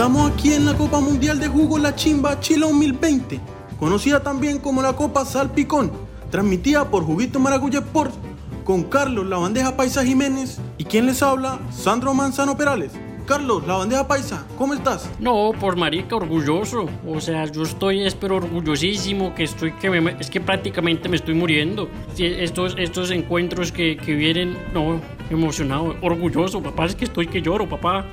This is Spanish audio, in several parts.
Estamos aquí en la Copa Mundial de Jugo La Chimba Chile 2020, conocida también como la Copa Salpicón, transmitida por Juguito Maracuya Sports, con Carlos La Bandeja Paisa Jiménez y quien les habla, Sandro Manzano Perales. Carlos, La Bandeja Paisa, ¿cómo estás? No, por marica, orgulloso. O sea, yo estoy, espero, orgullosísimo, que estoy, que me, es que prácticamente me estoy muriendo. Estos, estos encuentros que, que vienen, no, emocionado, orgulloso, papá, es que estoy que lloro, papá.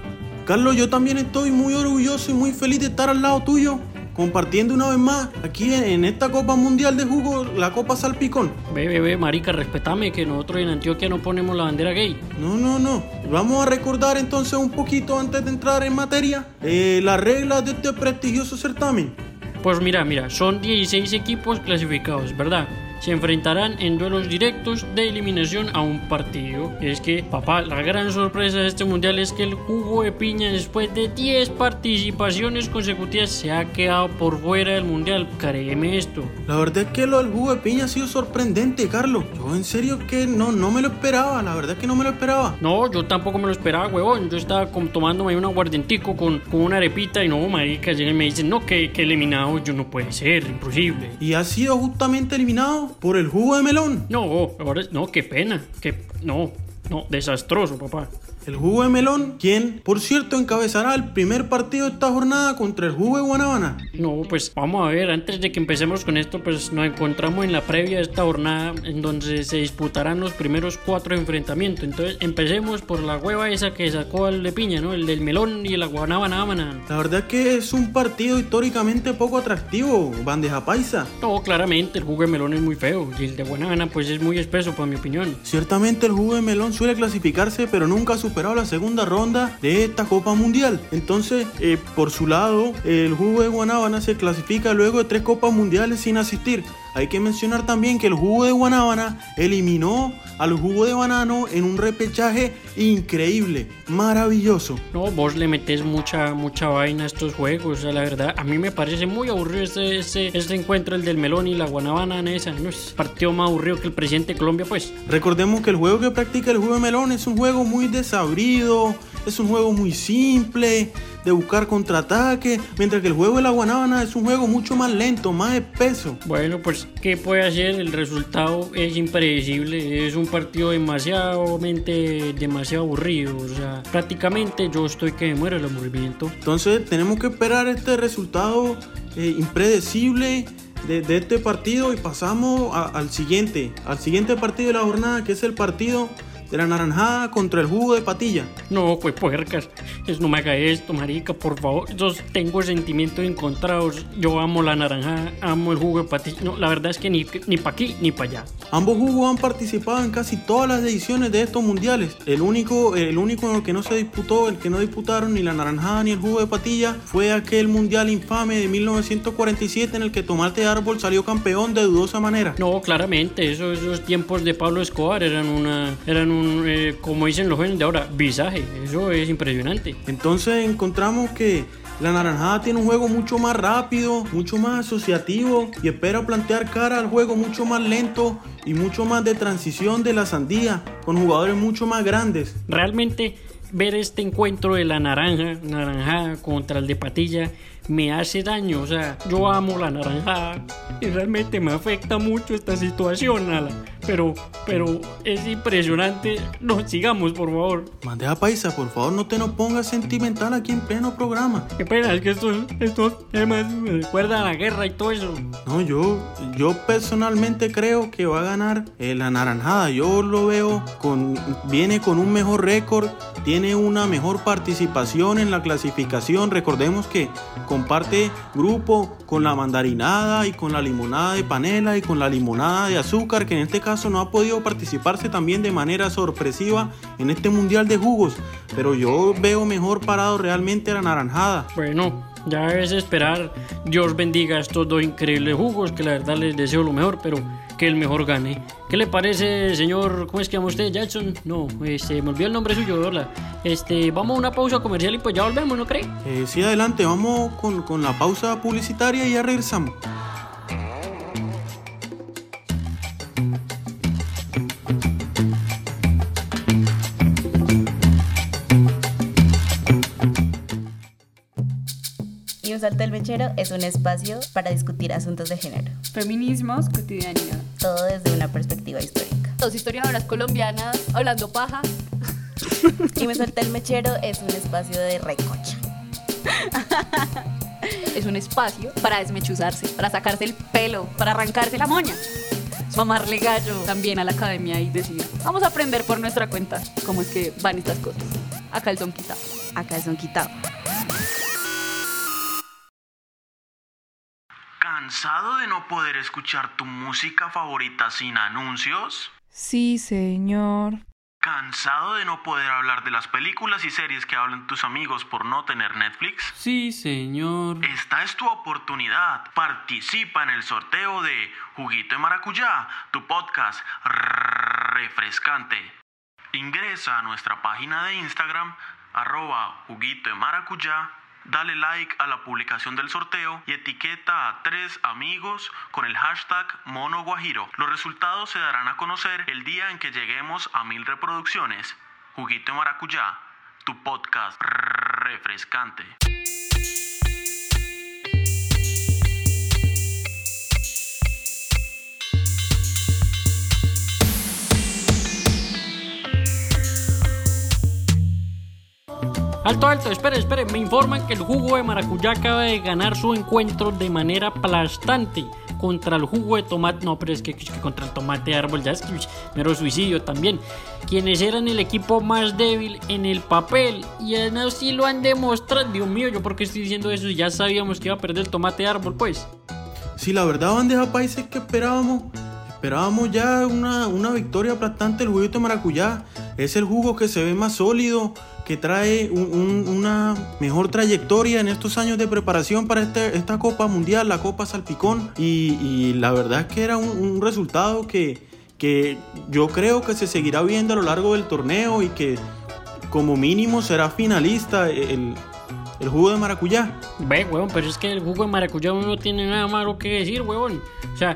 Carlos, yo también estoy muy orgulloso y muy feliz de estar al lado tuyo, compartiendo una vez más aquí en, esta Copa Mundial de Jugo, la Copa Salpicón. Ve, ve, ve, marica, respetame que nosotros en Antioquia no ponemos la bandera gay. No, no, no. Vamos a recordar entonces un poquito antes de entrar en materia eh, las reglas de este prestigioso certamen. Pues mira, mira, son 16 equipos clasificados, ¿verdad? Se enfrentarán en duelos directos de eliminación a un partido. Y es que, papá, la gran sorpresa de este mundial es que el jugo de piña, después de 10 participaciones consecutivas, se ha quedado por fuera del mundial. Créeme esto. La verdad es que lo del jugo de piña ha sido sorprendente, Carlos. Yo en serio que no, no me lo esperaba, la verdad es que no me lo esperaba. No, yo tampoco me lo esperaba, huevón. Yo estaba como tomándome un aguardientico con, con una arepita y no, marica, llegan y me dicen, no, que, que eliminado. Yo no puede ser, imposible. Y ha sido justamente eliminado por el jugo de melón. No, ahora no, qué pena. Que, no, no, desastroso, papá. El jugo de melón, quien, por cierto, encabezará el primer partido de esta jornada contra el jugo de Guanabana. No, pues vamos a ver, antes de que empecemos con esto, pues nos encontramos en la previa de esta jornada en donde se disputarán los primeros cuatro enfrentamientos. Entonces, empecemos por la hueva esa que sacó al de piña, ¿no? El del melón y la guanábana. ámana. La verdad es que es un partido históricamente poco atractivo, bandeja paisa. No, claramente, el jugo de melón es muy feo y el de guanábana, pues es muy espeso, por mi opinión. Ciertamente el jugo de melón suele clasificarse, pero nunca ha superado la segunda ronda de esta Copa Mundial. Entonces, eh, por su lado, el jugo de Guanábana se clasifica luego de tres Copas Mundiales sin asistir. Hay que mencionar también que el jugo de Guanábana eliminó al jugo de banano en un repechaje increíble, maravilloso. No, vos le metes mucha, mucha vaina a estos juegos. O sea, la verdad, a mí me parece muy aburrido este, este, este encuentro, el del melón y la guanábana en esa. No es partido más aburrido que el presidente de Colombia, pues. Recordemos que el juego que practica el jugo de melón es un juego muy desabrido, es un juego muy simple, de buscar contraataque, mientras que el juego de la guanábana es un juego mucho más lento, más espeso. Bueno, pues, ¿qué puede hacer? El resultado es impredecible. Es un partido demasiado, demasiado aburrido. O sea, prácticamente yo estoy que me muero el aburrimiento. Entonces tenemos que esperar este resultado eh, impredecible de, de este partido y pasamos a- al siguiente, al siguiente partido de la jornada, que es el partido de la naranjada contra el jugo de patilla. No, pues puercas. Es, no me haga esto, marica, por favor. Yo tengo sentimientos encontrados. Yo amo la naranja, amo el jugo de patilla. No, la verdad es que ni, ni para aquí ni para allá. Ambos jugos han participado en casi todas las ediciones de estos mundiales. El único, el único en el que no se disputó, el que no disputaron ni la naranjada ni el jugo de patilla, fue aquel mundial infame de 1947 en el que Tomate Árbol salió campeón de dudosa manera. No, claramente, esos, esos tiempos de Pablo Escobar eran una, eran un, eh, como dicen los jóvenes de ahora, visaje. Eso es impresionante. Entonces encontramos que la naranjada tiene un juego mucho más rápido, mucho más asociativo y espera plantear cara al juego mucho más lento y mucho más de transición de la sandía, con jugadores mucho más grandes. Realmente ver este encuentro de la naranja, naranjada contra el de patilla, me hace daño. O sea, yo amo la naranjada y realmente me afecta mucho esta situación, Ala. Pero, pero es impresionante. No, sigamos, por favor. Bandeja paisa, por favor no te nos pongas sentimental aquí en pleno programa. Qué pena, es que estos, estos temas me recuerdan a la guerra y todo eso. No, yo, yo personalmente creo que va a ganar eh, la naranjada. Yo lo veo con, viene con un mejor récord, tiene una mejor participación en la clasificación. Recordemos que comparte grupo con la mandarinada y con la limonada de panela y con la limonada de azúcar, que en este caso no ha podido participarse también de manera sorpresiva en este mundial de jugos. Pero yo veo mejor parado realmente a la naranjada. Bueno, ya es esperar. Dios bendiga a estos dos increíbles jugos, que la verdad les deseo lo mejor, pero que el mejor gane. ¿Qué le parece, señor? ¿Cómo es que llama usted? Jackson. No, este, me olvidó el nombre suyo, hola. Este, vamos a una pausa comercial y pues ya volvemos, ¿no cree? Eh, sí, adelante, vamos con, con la pausa publicitaria y ya regresamos. Salto del mechero es un espacio para discutir asuntos de género, Feminismos, cotidianidad. todo desde una perspectiva histórica. Dos historiadoras colombianas hablando paja. Y me salta el mechero es un espacio de recocha. Es un espacio para desmechuzarse, para sacarse el pelo, para arrancarse la moña. Mamarle gallo también a la academia y decir, vamos a aprender por nuestra cuenta cómo es que van estas cosas. Acá el son quitado. Acá son quitado. ¿Cansado de no poder escuchar tu música favorita sin anuncios? Sí, señor. ¿Cansado de no poder hablar de las películas y series que hablan tus amigos por no tener Netflix? Sí, señor. Esta es tu oportunidad. Participa en el sorteo de Juguito de Maracuyá, tu podcast refrescante. Ingresa a nuestra página de Instagram, arroba Juguito de Maracuyá, dale like a la publicación del sorteo y etiqueta a tres amigos con el hashtag Mono Guajiro. Los resultados se darán a conocer el día en que lleguemos a mil reproducciones. Juguito Maracuyá, tu podcast refrescante. Alto, alto, espere, espere. Me informan que el jugo de maracuyá acaba de ganar su encuentro de manera aplastante contra el jugo de tomate. No, pero es que, contra el tomate de árbol ya es que mero suicidio también. Quienes eran el equipo más débil en el papel. Y así lo han demostrado. Dios mío, ¿yo por qué estoy diciendo eso? Ya sabíamos que iba a perder el tomate de árbol, pues. Si la verdad, bandeja paisa, es que esperábamos. Esperábamos ya una, una victoria aplastante del juguito de maracuyá. Es el jugo que se ve más sólido, que trae un- un- una mejor trayectoria en estos años de preparación para este- esta Copa Mundial, la Copa Salpicón. Y, y la verdad es que era un, un resultado que, que yo creo que se seguirá viendo a lo largo del torneo y que como mínimo será finalista el, el jugo de maracuyá. Ve, huevón, pero es que el jugo de maracuyá no tiene nada malo que decir, huevón. O sea,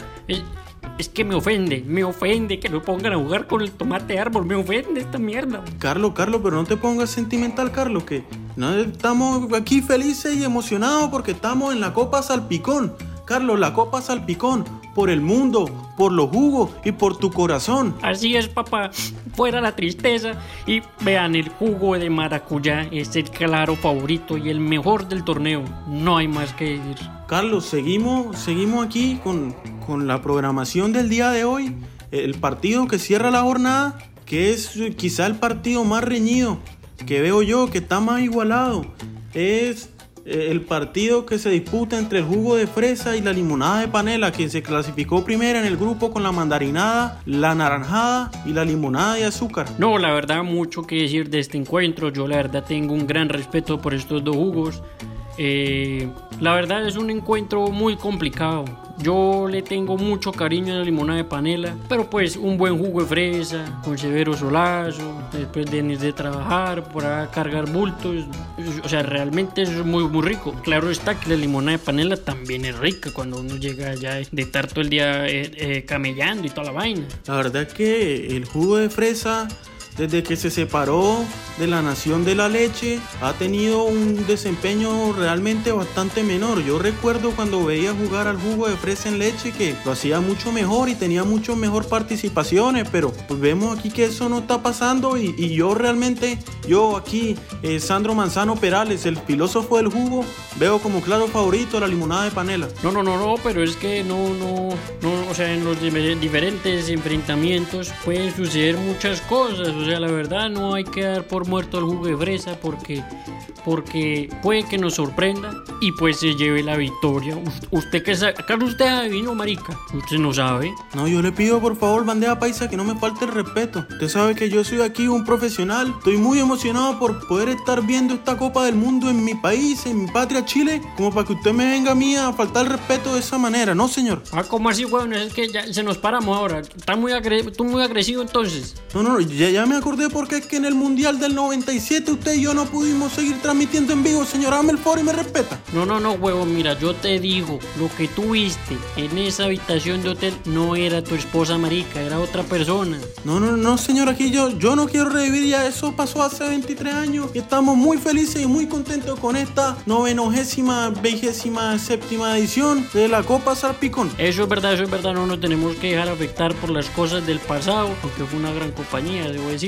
es que me ofende, me ofende que lo pongan a jugar con el tomate árbol, me ofende esta mierda. Carlos, Carlos, pero no te pongas sentimental, Carlos, que no estamos aquí felices y emocionados porque estamos en la Copa Salpicón. Carlos, la Copa Salpicón, por el mundo, por los jugos y por tu corazón. Así es, papá, fuera la tristeza. Y vean, el jugo de maracuyá es el claro favorito y el mejor del torneo. No hay más que decir. Carlos, seguimos, seguimos aquí con, con la programación del día de hoy. El partido que cierra la jornada, que es quizá el partido más reñido que veo yo, que está más igualado. Es el partido que se disputa entre el jugo de fresa y la limonada de panela, quien se clasificó primero en el grupo con la mandarinada, la naranjada y la limonada de azúcar. No, la verdad, mucho que decir de este encuentro. Yo, la verdad, tengo un gran respeto por estos dos jugos. Eh, la verdad, es un encuentro muy complicado. Yo le tengo mucho cariño a la limonada de panela, pero pues un buen jugo de fresa, con severo solazo, después de venir de trabajar, para cargar bultos. O sea, realmente es muy, muy rico. Claro está que la limonada de panela también es rica cuando uno llega ya de estar todo el día eh, eh, camellando y toda la vaina. La verdad que el jugo de fresa, desde que se separó de la nación de la leche, ha tenido un desempeño realmente bastante menor. Yo recuerdo cuando veía jugar al jugo de fresa en leche que lo hacía mucho mejor y tenía mucho mejor participaciones, pero pues vemos aquí que eso no está pasando y, y yo realmente, yo aquí, eh, Sandro Manzano Perales, el filósofo del jugo, veo como claro favorito la limonada de panela. No, no, no, no, pero es que no, no, no, o sea, en los difer- diferentes enfrentamientos pueden suceder muchas cosas, o sea, sea, la verdad no hay que dar por muerto el jugo de fresa porque, porque puede que nos sorprenda y pues se lleve la victoria. Us- ¿Usted qué sabe? ¿Acaso usted adivino, marica? ¿Usted no sabe? No, yo le pido por favor, bandeja paisa, que no me falte el respeto. Usted sabe que yo soy aquí un profesional. Estoy muy emocionado por poder estar viendo esta Copa del Mundo en mi país, en mi patria Chile, como para que usted me venga a mí a faltar el respeto de esa manera, ¿no, señor? Ah, ¿cómo así, weón? Es que ya se nos paramos ahora. Está muy, agre- tú muy agresivo entonces. No, no, ya, ya me acordé porque es que en el Mundial del 97 usted y yo no pudimos seguir transmitiendo en vivo, señor. Hágame el favor y me respeta. No, no, no, huevón, mira, yo te digo, lo que tú viste en esa habitación de hotel no era tu esposa marica, era otra persona. No, no, no, señor, aquí yo, yo no quiero revivir ya eso pasó hace 23 años y estamos muy felices y muy contentos con esta novenogésima, vigésima, séptima edición de la Copa Salpicón. Eso es verdad, eso es verdad, no nos tenemos que dejar afectar por las cosas del pasado, aunque fue una gran compañía, debo decir,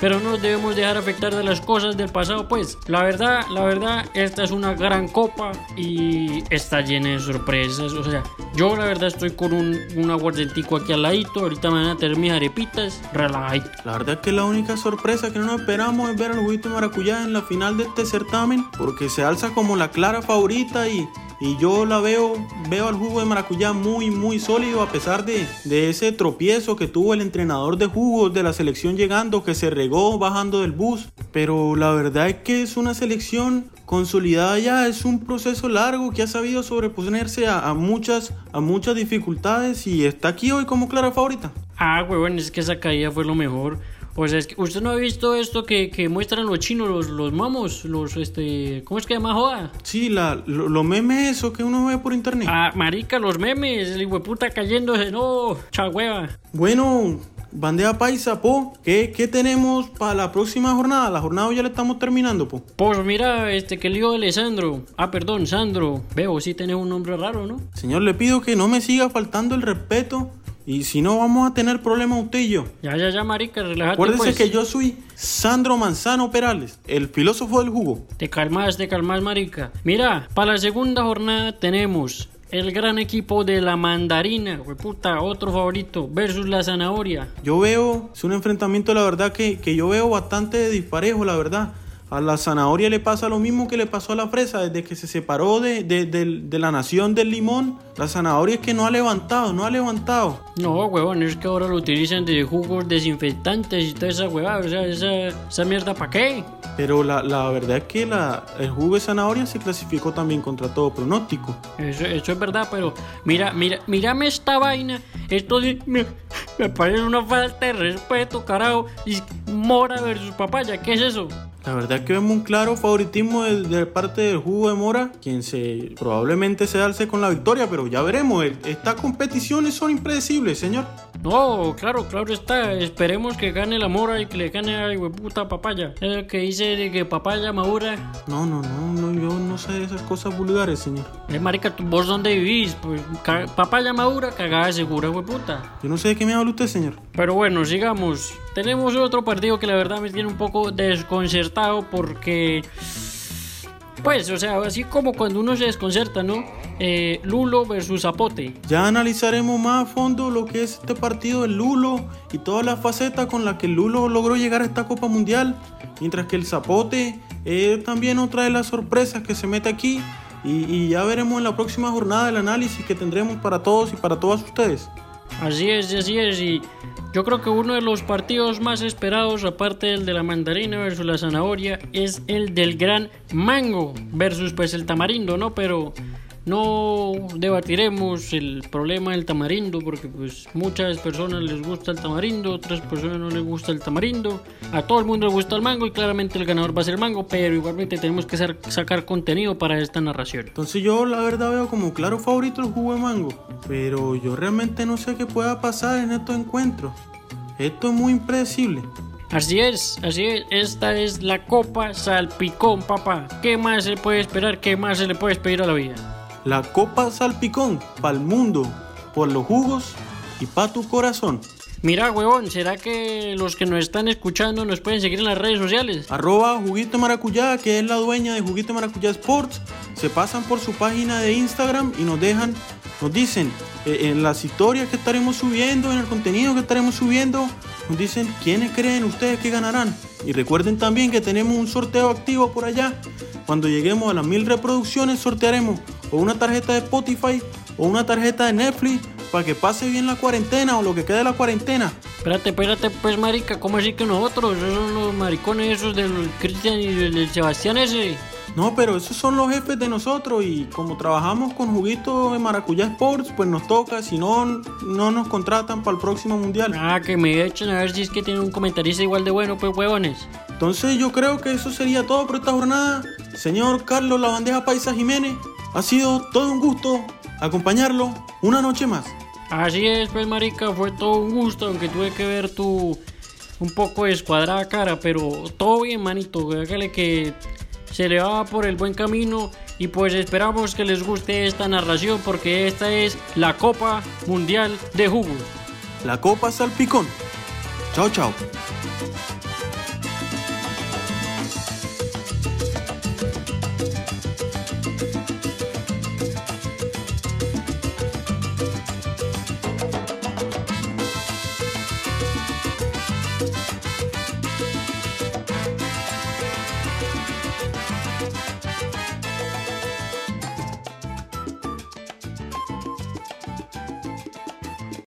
pero no nos debemos dejar afectar de las cosas del pasado, pues. La verdad, la verdad, esta es una gran copa y está llena de sorpresas, o sea, yo la verdad estoy con un, un aguardentico aquí al ladito, ahorita me van a tener mis arepitas, relajadito. La verdad es que la única sorpresa que no nos esperamos es ver al juguito maracuyá en la final de este certamen, porque se alza como la clara favorita y, y yo la veo, veo al jugo de maracuyá muy, muy sólido a pesar de, de ese tropiezo que tuvo el entrenador de jugos de la selección llegando, que se regó bajando del bus. Pero la verdad es que es una selección consolidada ya, es un proceso largo que ha sabido sobreponerse a, a muchas, a muchas dificultades y está aquí hoy como clara favorita. Ah, huevón, es que esa caída fue lo mejor. O sea, es que usted no ha visto esto que, que muestran los chinos, los, los mamos, los, este, ¿cómo es que llama joda? Sí, la, lo, lo memes eso que uno ve por internet. Ah, marica, los memes, el hueputa cayéndose, no, chagüeva. Bueno, bandeja paisa, po, ¿qué, qué tenemos para la próxima jornada? La jornada ya la estamos terminando, po. Pues mira, este, que lío de Alessandro. Ah, perdón, Sandro. Veo, sí tenés un nombre raro, ¿no? Señor, le pido que no me siga faltando el respeto y si no vamos a tener problemas usted y yo. Ya, ya, ya, marica, relájate Acuérdese pues. que yo soy Sandro Manzano Perales, el filósofo del jugo. Te calmas, te calmas, marica. Mira, para la segunda jornada tenemos el gran equipo de la mandarina, hueputa, otro favorito, versus la zanahoria. Yo veo, es un enfrentamiento, la verdad, que, que yo veo bastante disparejo, la verdad. A la zanahoria le pasa lo mismo que le pasó a la fresa desde que se separó de, de- de- de la nación del limón. La zanahoria es que no ha levantado, no ha levantado. No, huevón, es que ahora lo utilizan de jugos desinfectantes y toda esa huevada, o sea, esa, esa mierda, ¿para qué? Pero la, la verdad es que la, el jugo de zanahoria se clasificó también contra todo pronóstico. Eso, eso es verdad, pero mira, mira, mírame esta vaina. Esto sí me, me parece una falta de respeto, carajo. Y Mora versus papaya, ¿qué es eso? La verdad es que vemos un claro favoritismo de, parte del jugo de Mora, quien se probablemente se alce con la victoria, pero ya veremos. Estas competiciones son impredecibles, señor. No, claro, claro está. Esperemos que gane la mora y que le gane a puta papaya. Es el que dice de que papaya madura. No, no, no, no, yo no sé esas cosas vulgares, señor. Eh, marica, ¿tú- ¿vos dónde vivís? Pues papaya madura, cagada segura, puta. Yo no sé de qué me habla usted, señor. Pero bueno, sigamos. Tenemos otro partido que la verdad me tiene un poco desconcertado porque... Pues, o sea, así como cuando uno se desconcerta, ¿no? Eh, Lulo versus Zapote. Ya analizaremos más a fondo lo que es este partido del Lulo y todas las facetas con las que el Lulo logró llegar a esta Copa Mundial, mientras que el Zapote es también otra de las sorpresas que se mete aquí y, y ya veremos en la próxima jornada el análisis que tendremos para todos y para todas ustedes. Así es, así es. Y yo creo que uno de los partidos más esperados, aparte del de la mandarina versus la zanahoria, es el del gran mango versus pues el tamarindo, ¿no? Pero no debatiremos el problema del tamarindo porque pues muchas personas les gusta el tamarindo, otras personas no les gusta el tamarindo, a todo el mundo le gusta el mango y claramente el ganador va a ser el mango, pero igualmente tenemos que sa- sacar contenido para esta narración. Entonces yo la verdad veo como claro favorito el jugo de mango, pero yo realmente no sé qué pueda pasar en estos encuentros. Esto es muy impredecible. Así es, así es, esta es la Copa Salpicón, papá. ¿Qué más se puede esperar? ¿Qué más se le puede pedir a la vida? La Copa Salpicón, pa'l mundo, por los jugos y pa' tu corazón. Mira, huevón, ¿será que los que nos están escuchando nos pueden seguir en las redes sociales? Arroba Juguito Maracuyá, que es la dueña de Juguito Maracuyá Sports. Se pasan por su página de Instagram y nos dejan, nos dicen eh, en las historias que estaremos subiendo, en el contenido que estaremos subiendo, nos dicen quiénes creen ustedes que ganarán. Y recuerden también que tenemos un sorteo activo por allá. Cuando lleguemos a las mil reproducciones sortearemos o una tarjeta de Spotify o una tarjeta de Netflix para que pase bien la cuarentena o lo que quede de la cuarentena. Espérate, espérate, pues, marica, ¿cómo así que nosotros? Esos son los maricones esos del Cristian y del, Sebastián ese. No, pero esos son los jefes de nosotros y como trabajamos con Juguito de Maracuyá Sports, pues nos toca, si no, no nos contratan para el próximo mundial. Ah, que me echen a ver si es que tiene un comentarista igual de bueno, pues, huevones. Entonces yo creo que eso sería todo por esta jornada. Señor Carlos La Bandeja Paisa Jiménez, ha sido todo un gusto acompañarlo una noche más. Así es, pues, marica, fue todo un gusto, aunque tuve que ver tu un poco descuadrada cara, pero todo bien, manito. Hágale que se le va por el buen camino y pues esperamos que les guste esta narración porque esta es la Copa Mundial de Jugos. La Copa Salpicón. Chao, chao.